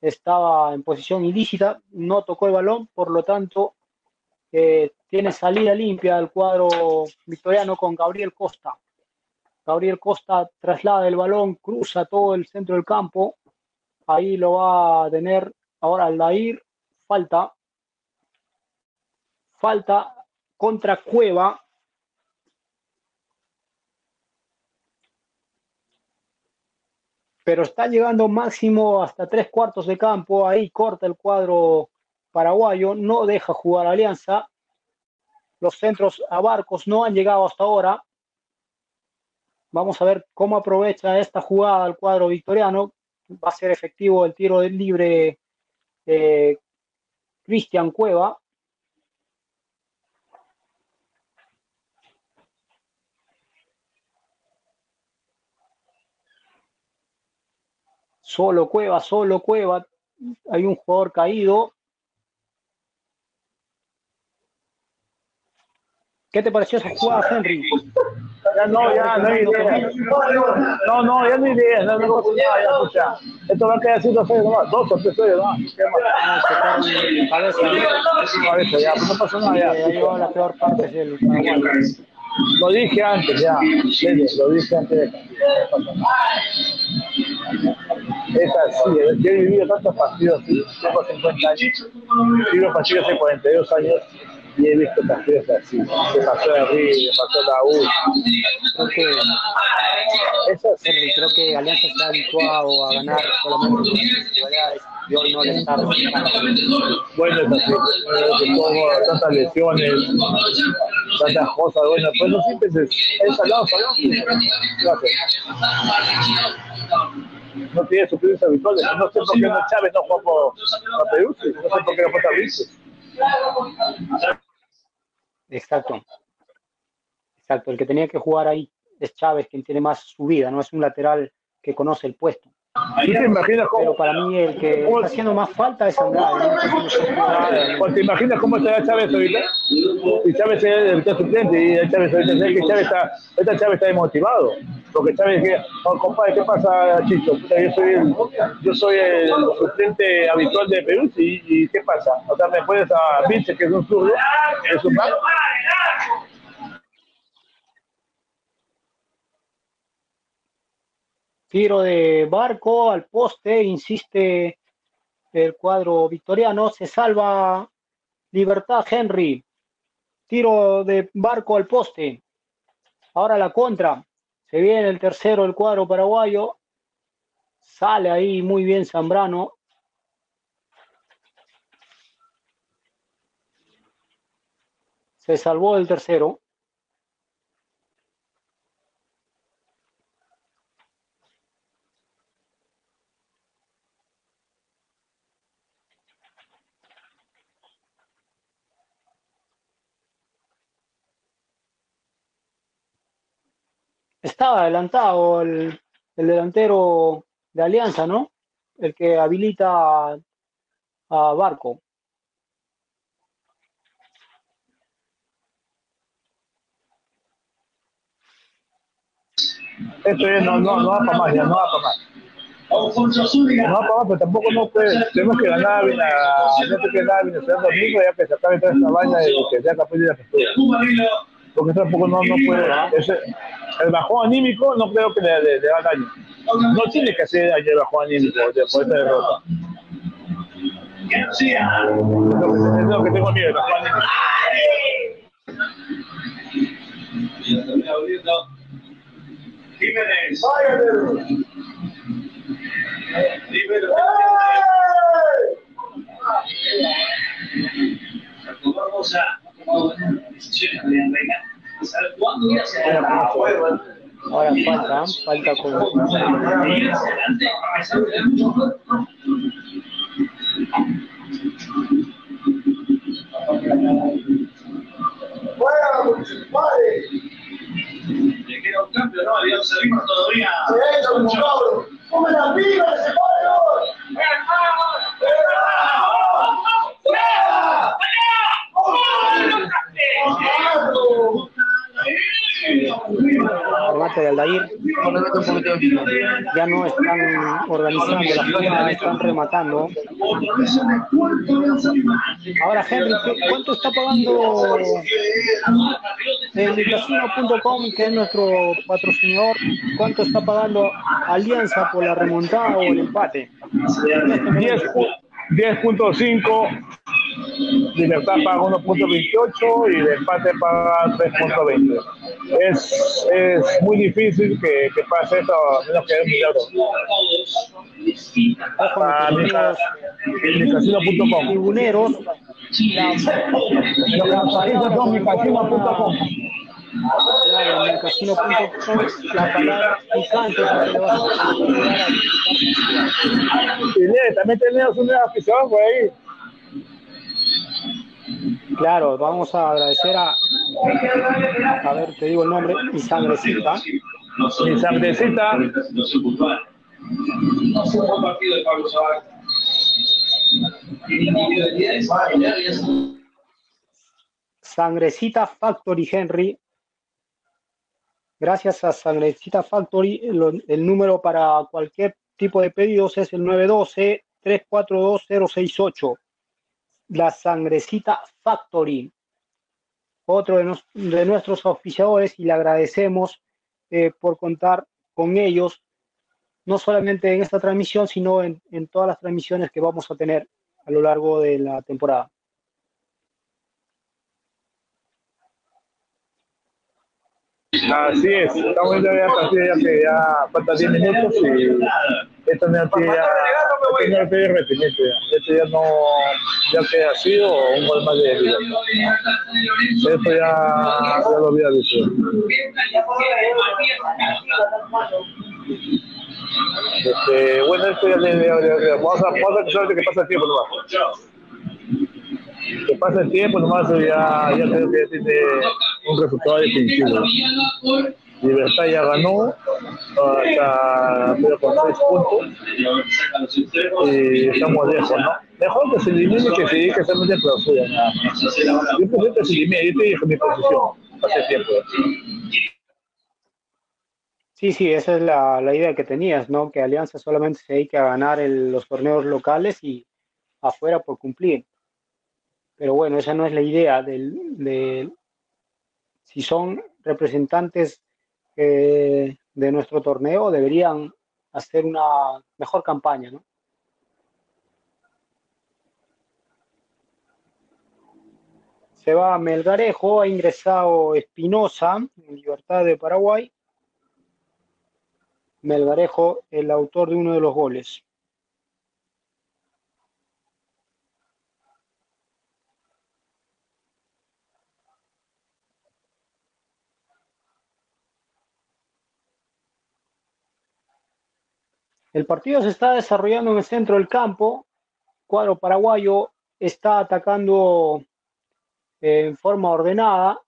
Estaba en posición ilícita. No tocó el balón. Por lo tanto, eh, tiene salida limpia el cuadro victoriano con Gabriel Costa. Gabriel Costa traslada el balón, cruza todo el centro del campo Ahí lo va a tener ahora Aldair. Falta. Falta contra Cueva. Pero está llegando máximo hasta tres cuartos de campo. Ahí corta el cuadro paraguayo. No deja jugar Alianza. Los centros a barcos no han llegado hasta ahora. Vamos a ver cómo aprovecha esta jugada el cuadro victoriano va a ser efectivo el tiro del libre eh, Cristian Cueva. Solo Cueva, solo Cueva. Hay un jugador caído. ¿Qué te pareció esa jugada, Henry? Ya no, ya no hay idea. No, no, ya no hay idea. No, no, ya, ya, escucha. Esto va a quedar haciendo seis nomás, dos o tres seis nomás. ¿Qué más? Cabeza, cabeza, ya, pues no pasa nada ya. Ya llevó la peor parte del Lo dije antes, ya. Lo dije antes de es así, yo he vivido tantos partidos así, tengo 50 años, vivo partidos hace 42 años y he visto partidos así. Se pasó de Río, se pasó la U. Creo que, eso es, creo que Alianza está habituado a ganar solamente y hoy no le está Bueno, es así. Tantas lesiones, tantas cosas. Bueno, pues no siempre es, es salado, salado. Gracias. No tiene suplentes habituales. No sé por qué no Chávez no juega por, Perú. No sé por qué no fue Tabricio. Exacto. Exacto. El que tenía que jugar ahí es Chávez, quien tiene más subida, no es un lateral que conoce el puesto. te imaginas cómo? Pero para mí el que está haciendo más falta es Andrade. ¿Te imaginas cómo estará Chávez ahorita? Y Chávez es el suplente y Chávez ahorita que Chávez está, Chávez está desmotivado. Porque Chávez que, oh, compadre, ¿qué pasa, Chicho? yo soy el, yo habitual de Perú y, ¿qué pasa? O sea, me puedes a Vince, que es un zurdo, Tiro de barco al poste, insiste el cuadro victoriano, se salva Libertad Henry. Tiro de barco al poste. Ahora la contra. Se viene el tercero el cuadro paraguayo. Sale ahí muy bien Zambrano. Se salvó el tercero. Estaba adelantado el, el, delantero de Alianza, ¿no? El que habilita a, Barco. Esto es, no, no, no va para más, ya no va para más. No va para más, pero tampoco no puede, tenemos que ganar, no te que ganar, el domingo, ya que se acabe toda esta vaina de que ya capaz de la. Porque tampoco no, no puede, ese, el bajón anímico no creo que le, le, le haga daño. No tiene que hacer daño el bajón anímico por esta derrota. Es lo que tengo miedo. Jiménez. Dímelo. Vamos a de Reina. ¿Cuándo se Ahora falta, falta con... Le queda un cambio, ¿no? Digamos, salimos todavía. ¡Come la piba ese Remate de Aldair. Ya no están organizando las forma, están rematando. Ahora, Henry, ¿cuánto está pagando el casino.com, que es nuestro patrocinador? ¿Cuánto está pagando Alianza por la remontada o el empate? 10.5 Libertad paga 1.28 y el empate paga 3.20. Es, es muy difícil que, que pase esto a menos que haya un milagro. Para micasino.com. Tribuneros. Los países son micasino.com. Claro, en el casino.com la palabra picante vas a también tenemos una afición por ahí. Claro, vamos a agradecer a, a ver, te digo el nombre. Mi sangrecita. No fue un buen partido de Pablo Zavala. Sangrecita Factory, Henry. Gracias a Sangrecita Factory, el, el número para cualquier tipo de pedidos es el 912-342-068 la Sangrecita Factory, otro de, nuestros auspiciadores, y le agradecemos eh, por contar con ellos, no solamente en esta transmisión, sino en, todas las transmisiones que vamos a tener a lo largo de la temporada. Así es, estamos ya partido ya que ya falta 10 minutos y ya, esto no ya. Esto ya no, ya que ha sido un gol más de vida. Esto ya, ya lo había dicho. Este, bueno, esto ya le, vamos a, vamos a que pasa el tiempo nomás. Que pasa el tiempo nomás ya, ya creo que ya tiene un resultado definitivo. Libertad ya ganó hasta pero con tres puntos y estamos lejos, ¿no? Mejor que se elimine que se dedique clausura. Yo que se elimine, yo te dije mi posición hace tiempo. Sí, sí, esa es la, la idea que tenías, ¿no? Que Alianza solamente se dedique a ganar el- los torneos locales y afuera por cumplir. Pero bueno, esa no es la idea del, del- si son representantes de nuestro torneo, deberían hacer una mejor campaña, ¿no? Se va Melgarejo, ha ingresado Espinosa en Libertad de Paraguay. Melgarejo, el autor de uno de los goles. El partido se está desarrollando en el centro del campo. Cuadro paraguayo está atacando eh, en forma ordenada.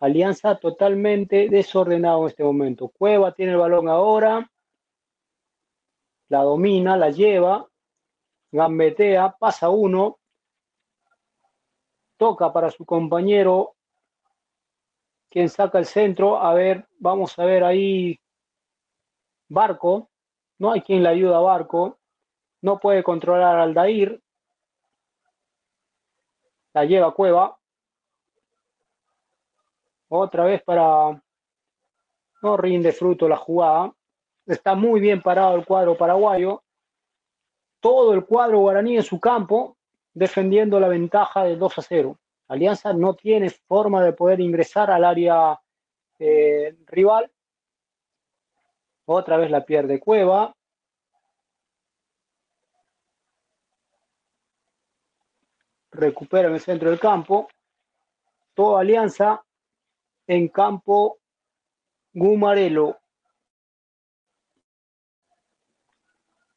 Alianza totalmente desordenado en este momento. Cueva tiene el balón ahora. La domina, la lleva. Gambetea, pasa uno. Toca para su compañero. Quien saca el centro. A ver, vamos a ver ahí. Barco. No hay quien le ayuda a Barco. No puede controlar al Aldair. La lleva Cueva. Otra vez para... No rinde fruto la jugada. Está muy bien parado el cuadro paraguayo. todo el cuadro guaraní en su campo, defendiendo la ventaja de 2 a 0. Alianza no tiene forma de poder ingresar al área eh, rival. Otra vez la pierde Cueva. Recupera en el centro del campo. Toda Alianza en campo Gumarelo.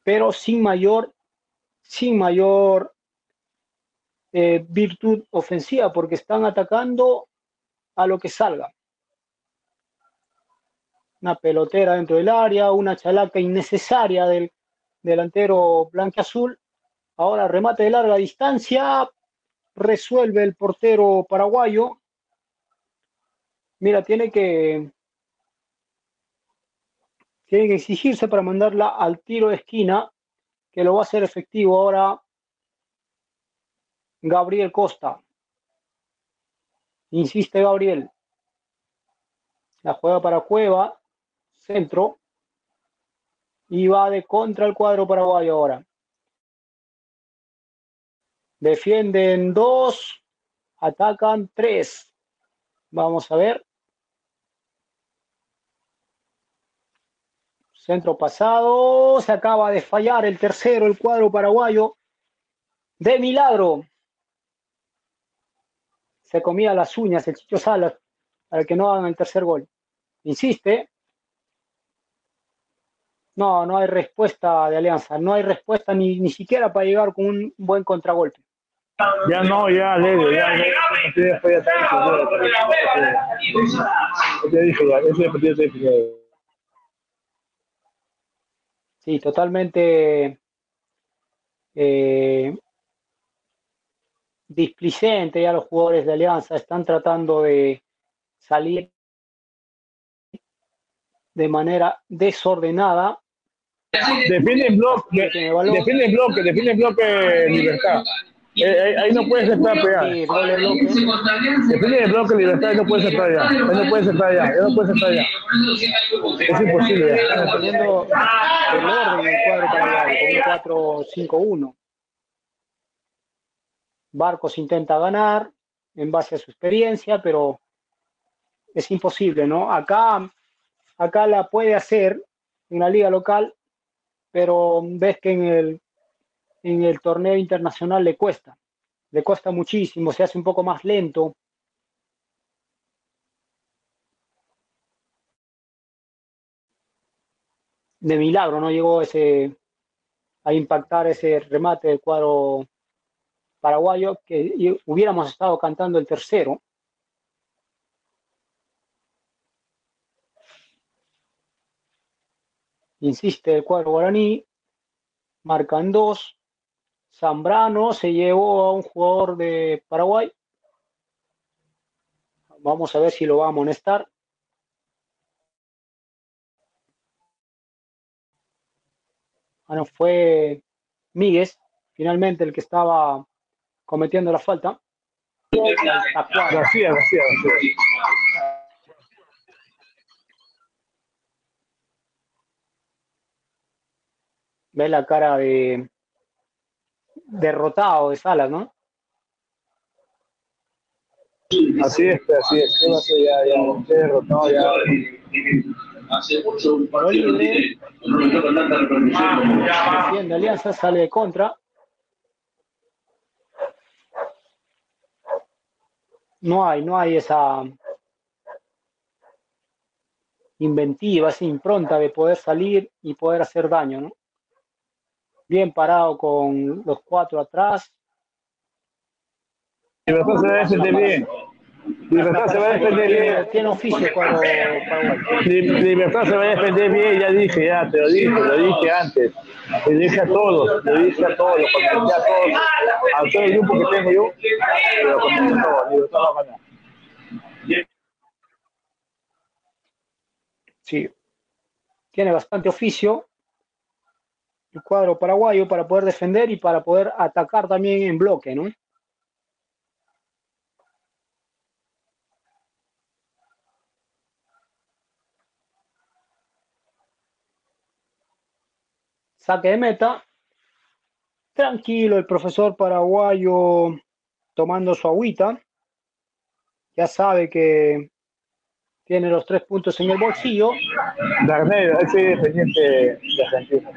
Pero sin mayor, sin mayor eh, virtud ofensiva, porque están atacando a lo que salga. Una pelotera dentro del área, una chalaca innecesaria del delantero azul Ahora remate de larga distancia, resuelve el portero paraguayo. Mira, tiene que tiene que exigirse para mandarla al tiro de esquina, que lo va a hacer efectivo ahora Gabriel Costa. Insiste Gabriel. La juega para Cueva, centro. Y va de contra el cuadro paraguayo ahora. Defienden dos, atacan tres. Vamos a ver. Centro pasado, se acaba de fallar el tercero, el cuadro paraguayo. De milagro. Se comía las uñas el Chicho Salas para que no hagan el tercer gol. Insiste. No, no hay respuesta de Alianza. No hay respuesta ni, ni siquiera para llegar con un buen contragolpe. Ya no, ya, Leo, ya, ya, ya, ya, dije, ya, ese partido ya, Sí, totalmente eh, displicente ya los jugadores de Alianza están tratando de salir de manera desordenada. Defiende el bloque, defiende el bloque, defiende el bloque libertad. Eh, eh, ahí no puedes estar pegado. Depende del bloque libertad, no puedes estar allá. Ahí no puedes estar allá. Ahí no puedes estar allá. Es imposible. Están poniendo el orden del cuadro paraguayo con un 4-5-1. Barcos intenta ganar en base a su experiencia, pero es imposible, ¿no? Acá, acá la puede hacer en la liga local, pero ves que en el en el torneo internacional le cuesta, le cuesta muchísimo, se hace un poco más lento. De milagro no llegó ese a impactar ese remate del cuadro paraguayo que hubiéramos estado cantando el tercero. Insiste el cuadro guaraní, marcan dos, Zambrano se llevó a un jugador de Paraguay. Vamos a ver si lo va a amonestar. Bueno, ah, fue Míguez, finalmente el que estaba cometiendo la falta. Ve la cara de, derrotado de Salas, ¿no? Así es, así es. Ya, ya, derrotado, ya. Hace mucho un partido Defiende Alianza, sale de contra. No hay, no hay esa inventiva, esa impronta de poder salir y poder hacer daño, ¿no? Bien parado con los cuatro atrás. Libertad se va a defender bien. Libertad se va a defender bien. Tiene oficio cuando Libertad se va a defender bien, ya dije, ya te lo dije, lo dije antes. Le dije a todos, le dije a todos, lo comenté a todos, a todo el grupo que tengo yo, lo comenté a todos, Libertad va a ganar. Sí, tiene bastante oficio, el cuadro paraguayo para poder defender y para poder atacar también en bloque, ¿no? Saque de meta. Tranquilo, el profesor paraguayo tomando su agüita. Ya sabe que tiene los tres puntos en el bolsillo. Darnell, ese dependiente de Argentina.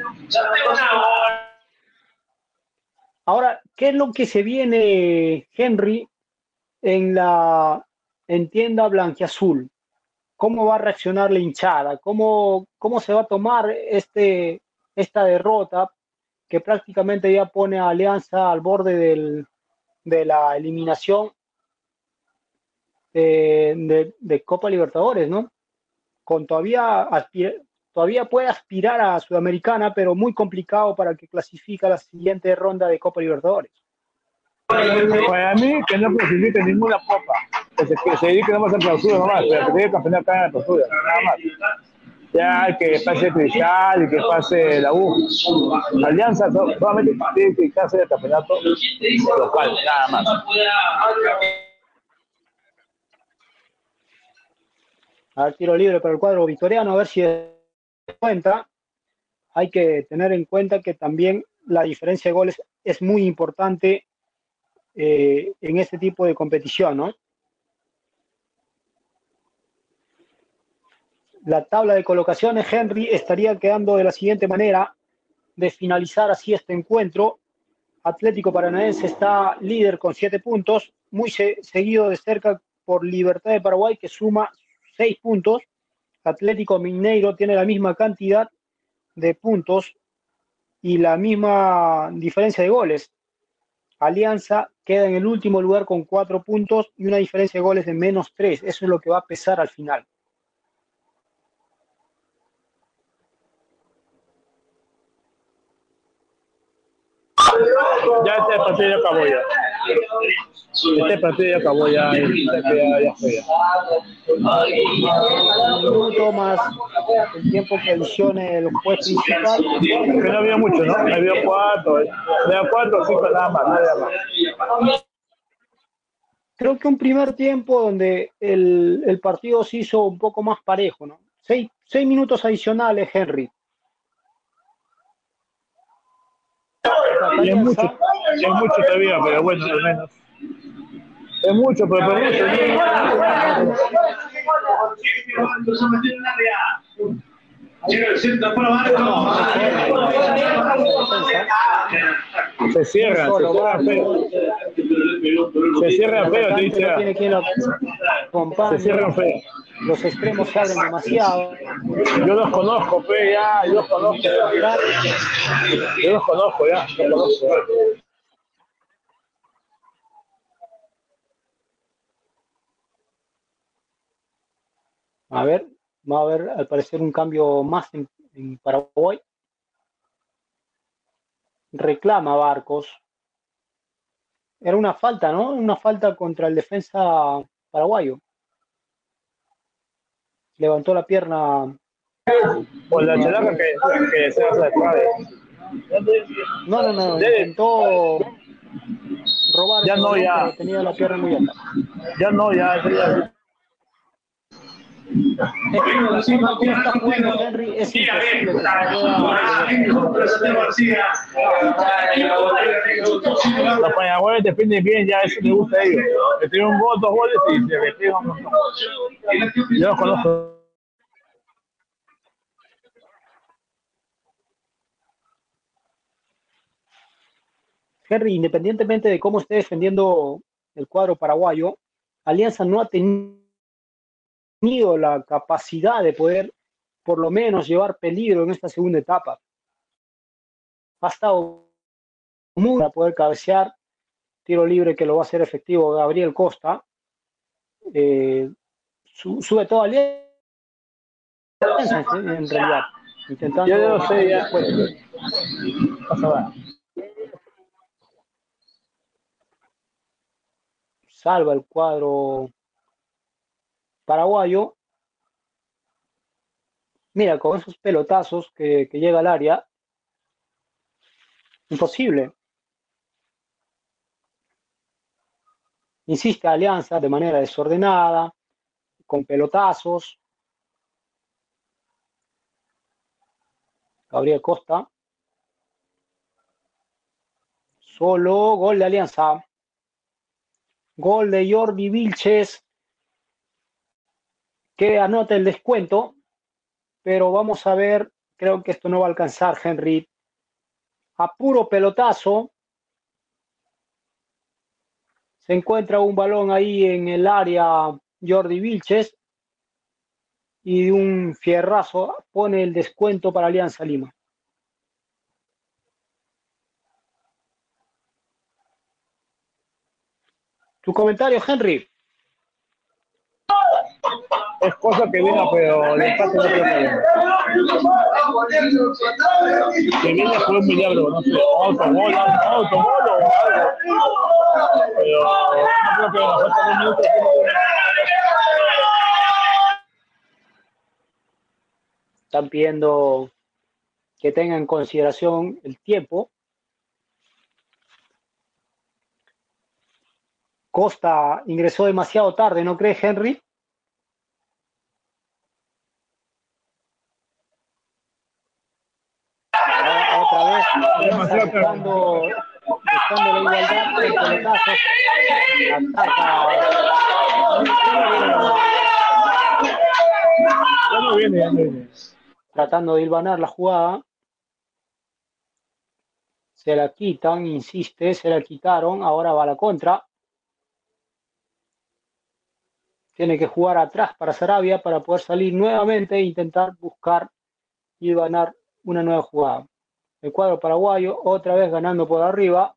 Ahora, ¿qué es lo que se viene, Henry, en la en tienda blanquiazul? ¿Cómo va a reaccionar la hinchada? ¿Cómo, cómo se va a tomar este, esta derrota que prácticamente ya pone a Alianza al borde del, de la eliminación de, Copa Libertadores, ¿no? Con todavía, todavía puede aspirar a Sudamericana, pero muy complicado para que clasifique a la siguiente ronda de Copa Libertadores. Para mí, que no clasifique ninguna copa, que se, que se dedique nomás a clausura nomás, pero que tenga campeonato acá en la clausura, nada más. Ya que pase Cristal y que pase la U. Alianza solamente tiene que dedicarse al campeonato local, nada más. A ver, tiro libre para el cuadro victoriano, a ver si cuenta. Hay que tener en cuenta que también la diferencia de goles es muy importante eh, en este tipo de competición, ¿no? La tabla de colocaciones, Henry, estaría quedando de la siguiente manera, de finalizar así este encuentro. Atlético Paranaense está líder con siete puntos, muy se seguido de cerca por Libertad de Paraguay, que suma seis puntos. Atlético Mineiro tiene la misma cantidad de puntos y la misma diferencia de goles. Alianza queda en el último lugar con cuatro puntos y una diferencia de goles de menos tres. Eso es lo que va a pesar al final. Ya este partido ya acabó ya. Este partido ya acabó ya. ya, fue. Un minuto más el tiempo que adicione el juez principal. Que no había mucho, ¿no? Había cuatro. Había cuatro o cinco nada más, nada más. Creo que un primer tiempo donde el, el partido se hizo un poco más parejo, ¿no? Seis, seis minutos adicionales, Henry. Y es mucho, es mucho todavía, pero bueno, al menos. Es mucho, pero por mucho. Se cierra, se cierra feo. Se cierra feo, te dice. Se cierra feo. Los extremos se abren demasiado. Yo los conozco, fe, ya, yo los conozco. Yo los conozco, ya, los conozco. A ver, va a haber al parecer un cambio más en, en Paraguay. Reclama Barcos. Era una falta, ¿no? Una falta contra el defensa paraguayo. Levantó la pierna. Por la chalaca que, que se hace. No, no, no. Intentó robar. Ya no, ya. Tenía la pierna muy alta. Ya no, ya, ya. Es que que Los defienden bien, ya eso les gusta a ellos. Le un gol, dos goles y se montón. Yo los conozco. Henry, independientemente de cómo esté defendiendo el cuadro paraguayo, Alianza no ha tenido la capacidad de poder por lo menos llevar peligro en esta segunda etapa. Ha estado muy para poder cabecear, tiro libre que lo va a hacer efectivo Gabriel Costa. Eh, su, sube todo Alianza en realidad, intentando... Yo no sé, ya. Pasa va. salva el cuadro paraguayo. Mira, con esos pelotazos que, llega al área, imposible. Insiste Alianza de manera desordenada, con pelotazos. Gabriel Costa. Solo gol de Alianza. Gol de Jordi Vilches que anota el descuento, pero vamos a ver, creo que esto no va a alcanzar, Henry. A puro pelotazo, se encuentra un balón ahí en el área Jordi Vilches y un fierrazo pone el descuento para Alianza Lima. Tu comentario, Henry. Es cosa que viene, pero el empate no creo que venga. Que viene fue un milagro, no sé, autogol, autogol o algo. Pero no creo que nos falta un minuto. Están pidiendo que tengan en consideración el tiempo. Costa ingresó demasiado tarde, ¿no cree Henry? Ah, Otra vez, Alianza buscando, no viene. tratando de hilvanar la jugada. Se la quitan, insiste, se la quitaron, ahora va a la contra. Tiene que jugar atrás para Sarabia para poder salir nuevamente e intentar buscar y ganar una nueva jugada. El cuadro paraguayo otra vez ganando por arriba.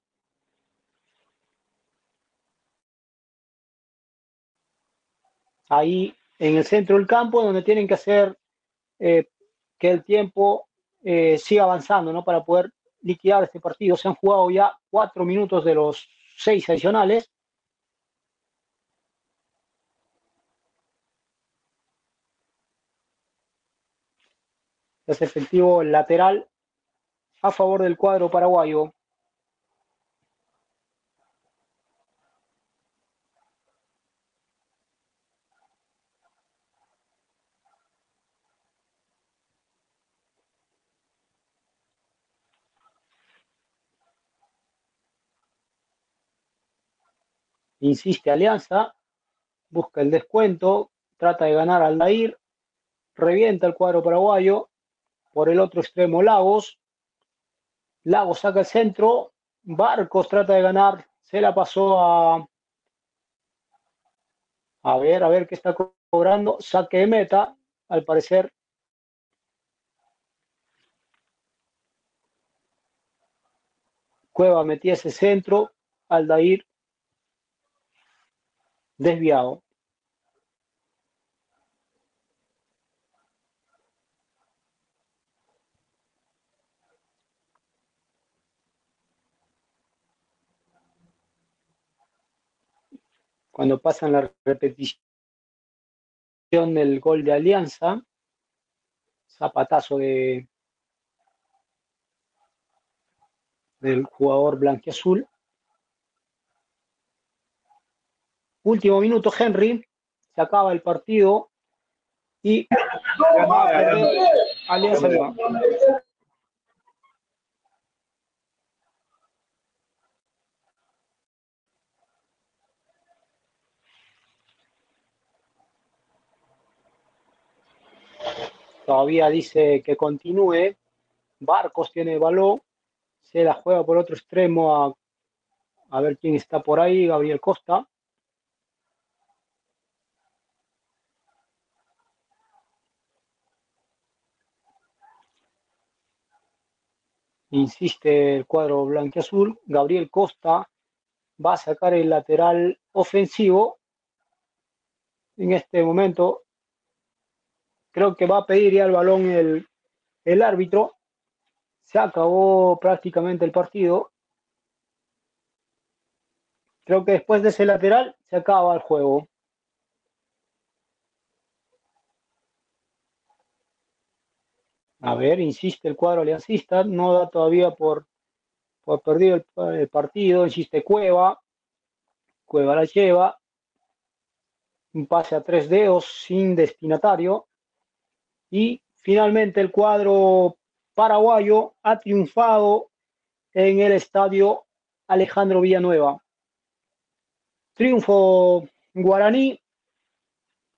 Ahí en el centro del campo donde tienen que hacer eh, que el tiempo eh, siga avanzando, ¿no? Para poder liquidar este partido. Se han jugado ya cuatro minutos de los seis adicionales. Es efectivo lateral a favor del cuadro paraguayo. Insiste Alianza, busca el descuento, trata de ganar al Dair, revienta el cuadro paraguayo, por el otro extremo Lagos, Lagos saca el centro, Barcos trata de ganar, se la pasó a... A ver, a ver qué está cobrando, saque de meta, al parecer. Cueva metía ese centro, Aldair desviado. Cuando pasan la repetición del gol de Alianza, zapatazo de del jugador blanquiazul. Último minuto, Henry. Se acaba el partido y Alianza Todavía dice que continúe. Barcos tiene balón. Se la juega por otro extremo a, a ver quién está por ahí. Gabriel Costa. Insiste el cuadro blanquiazul. Gabriel Costa va a sacar el lateral ofensivo. En este momento creo que va a pedir ya el balón el, el árbitro. Se acabó prácticamente el partido. Creo que después de ese lateral se acaba el juego. A ver, insiste el cuadro aliancista, no da todavía por, por perdido el, el partido, insiste Cueva, Cueva la lleva, un pase a tres dedos sin destinatario y finalmente el cuadro paraguayo ha triunfado en el estadio Alejandro Villanueva. Triunfo guaraní,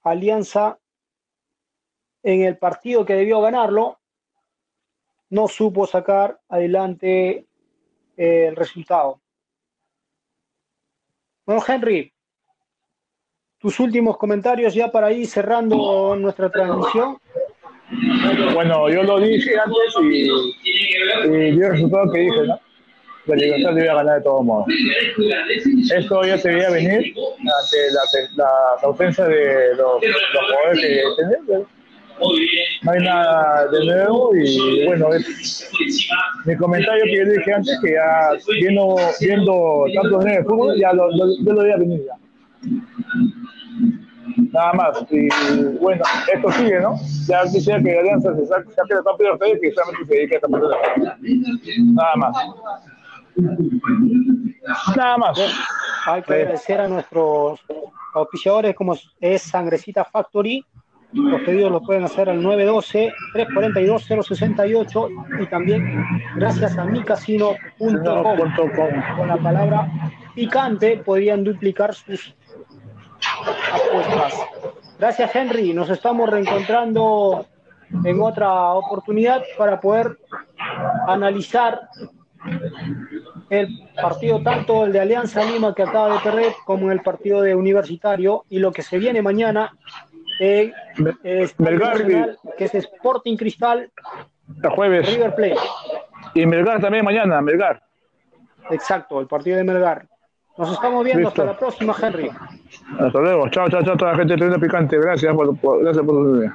Alianza en el partido que debió ganarlo, no supo sacar adelante eh, el resultado. Bueno, Henry, tus últimos comentarios ya para ir cerrando nuestra transmisión. Bueno, yo lo dije antes y, y dio el resultado que dije, ¿no? La Libertad debía ganar de todos modos. Esto ya se veía venir ante la, la ausencia de los, los jugadores que tenían. No hay nada de nuevo y bueno, es mi comentario que yo dije antes, que ya viendo, viendo tantos de fútbol, ya lo, lo, yo lo veía venir ya. Nada más. Y bueno, esto sigue, ¿no? Ya quisiera que Alianza se saque, saque de campeón de ustedes que solamente se dedique a esta persona. Nada más. Nada más. Hay que agradecer a nuestros auspiciadores como es Sangrecita Factory. Los pedidos los pueden hacer al 912-342-068 y también gracias a micasino.com. Con la palabra picante podrían duplicar sus apuestas. Gracias Henry, nos estamos reencontrando en otra oportunidad para poder analizar el partido tanto el de Alianza Lima que acaba de perder como el partido de Universitario y lo que se viene mañana en Melgar, que es Sporting Cristal el jueves. River Plate. Y Melgar también mañana Melgar. Exacto el partido de Melgar nos estamos viendo Listo. hasta la próxima Henry. Hasta luego. Chao chao chao toda la gente de Picante. Gracias por, por gracias por su